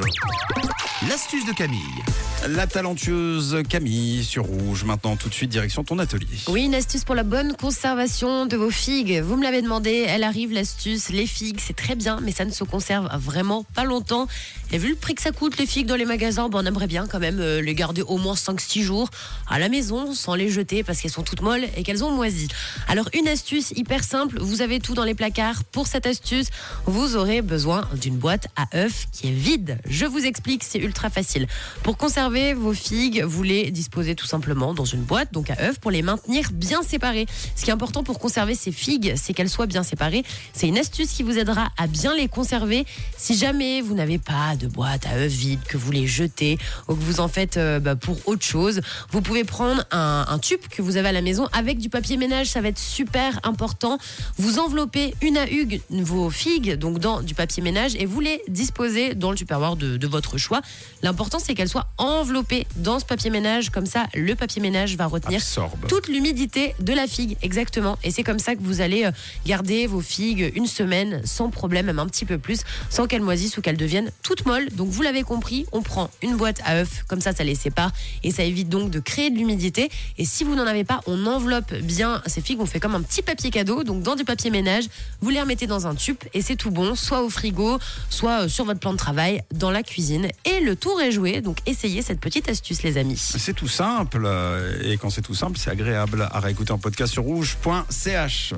Rouge. L'astuce de Camille. La talentueuse Camille sur Rouge. Maintenant, tout de suite, direction ton atelier. Oui, une astuce pour la bonne conservation de vos figues. Vous me l'avez demandé, elle arrive l'astuce. Les figues, c'est très bien, mais ça ne se conserve vraiment pas longtemps. Et vu le prix que ça coûte, les figues dans les magasins, bon, on aimerait bien quand même euh, les garder au moins 5-6 jours à la maison sans les jeter parce qu'elles sont toutes molles et qu'elles ont moisi. Alors, une astuce hyper simple, vous avez tout dans les placards. Pour cette astuce, vous aurez besoin d'une boîte à œufs qui est vide. Je vous explique, c'est ultra facile. Pour conserver vos figues, vous les disposez tout simplement dans une boîte, donc à œufs, pour les maintenir bien séparées. Ce qui est important pour conserver ces figues, c'est qu'elles soient bien séparées. C'est une astuce qui vous aidera à bien les conserver. Si jamais vous n'avez pas de boîte à œufs vide, que vous les jetez ou que vous en faites euh, bah, pour autre chose, vous pouvez prendre un, un tube que vous avez à la maison avec du papier ménage. Ça va être super important. Vous enveloppez une à une vos figues, donc dans du papier ménage, et vous les disposez dans le tupperware de, de votre choix. L'important, c'est qu'elles soient enveloppées dans ce papier ménage. Comme ça, le papier ménage va retenir Absorbe. toute l'humidité de la figue, exactement. Et c'est comme ça que vous allez euh, garder vos figues une semaine sans problème, même un petit peu plus, sans qu'elles moisissent ou qu'elles deviennent toutes molles. Donc vous l'avez compris, on prend une boîte à œufs, comme ça, ça les sépare et ça évite donc de créer de l'humidité. Et si vous n'en avez pas, on enveloppe bien ces figues, on fait comme un petit papier cadeau, donc dans du papier ménage, vous les remettez dans un tube et c'est tout bon, soit au frigo, soit euh, sur votre plan de travail, dans la cuisine. Et le tour est joué, donc essayez cette petite astuce, les amis. C'est tout simple. euh, Et quand c'est tout simple, c'est agréable à réécouter en podcast sur rouge.ch.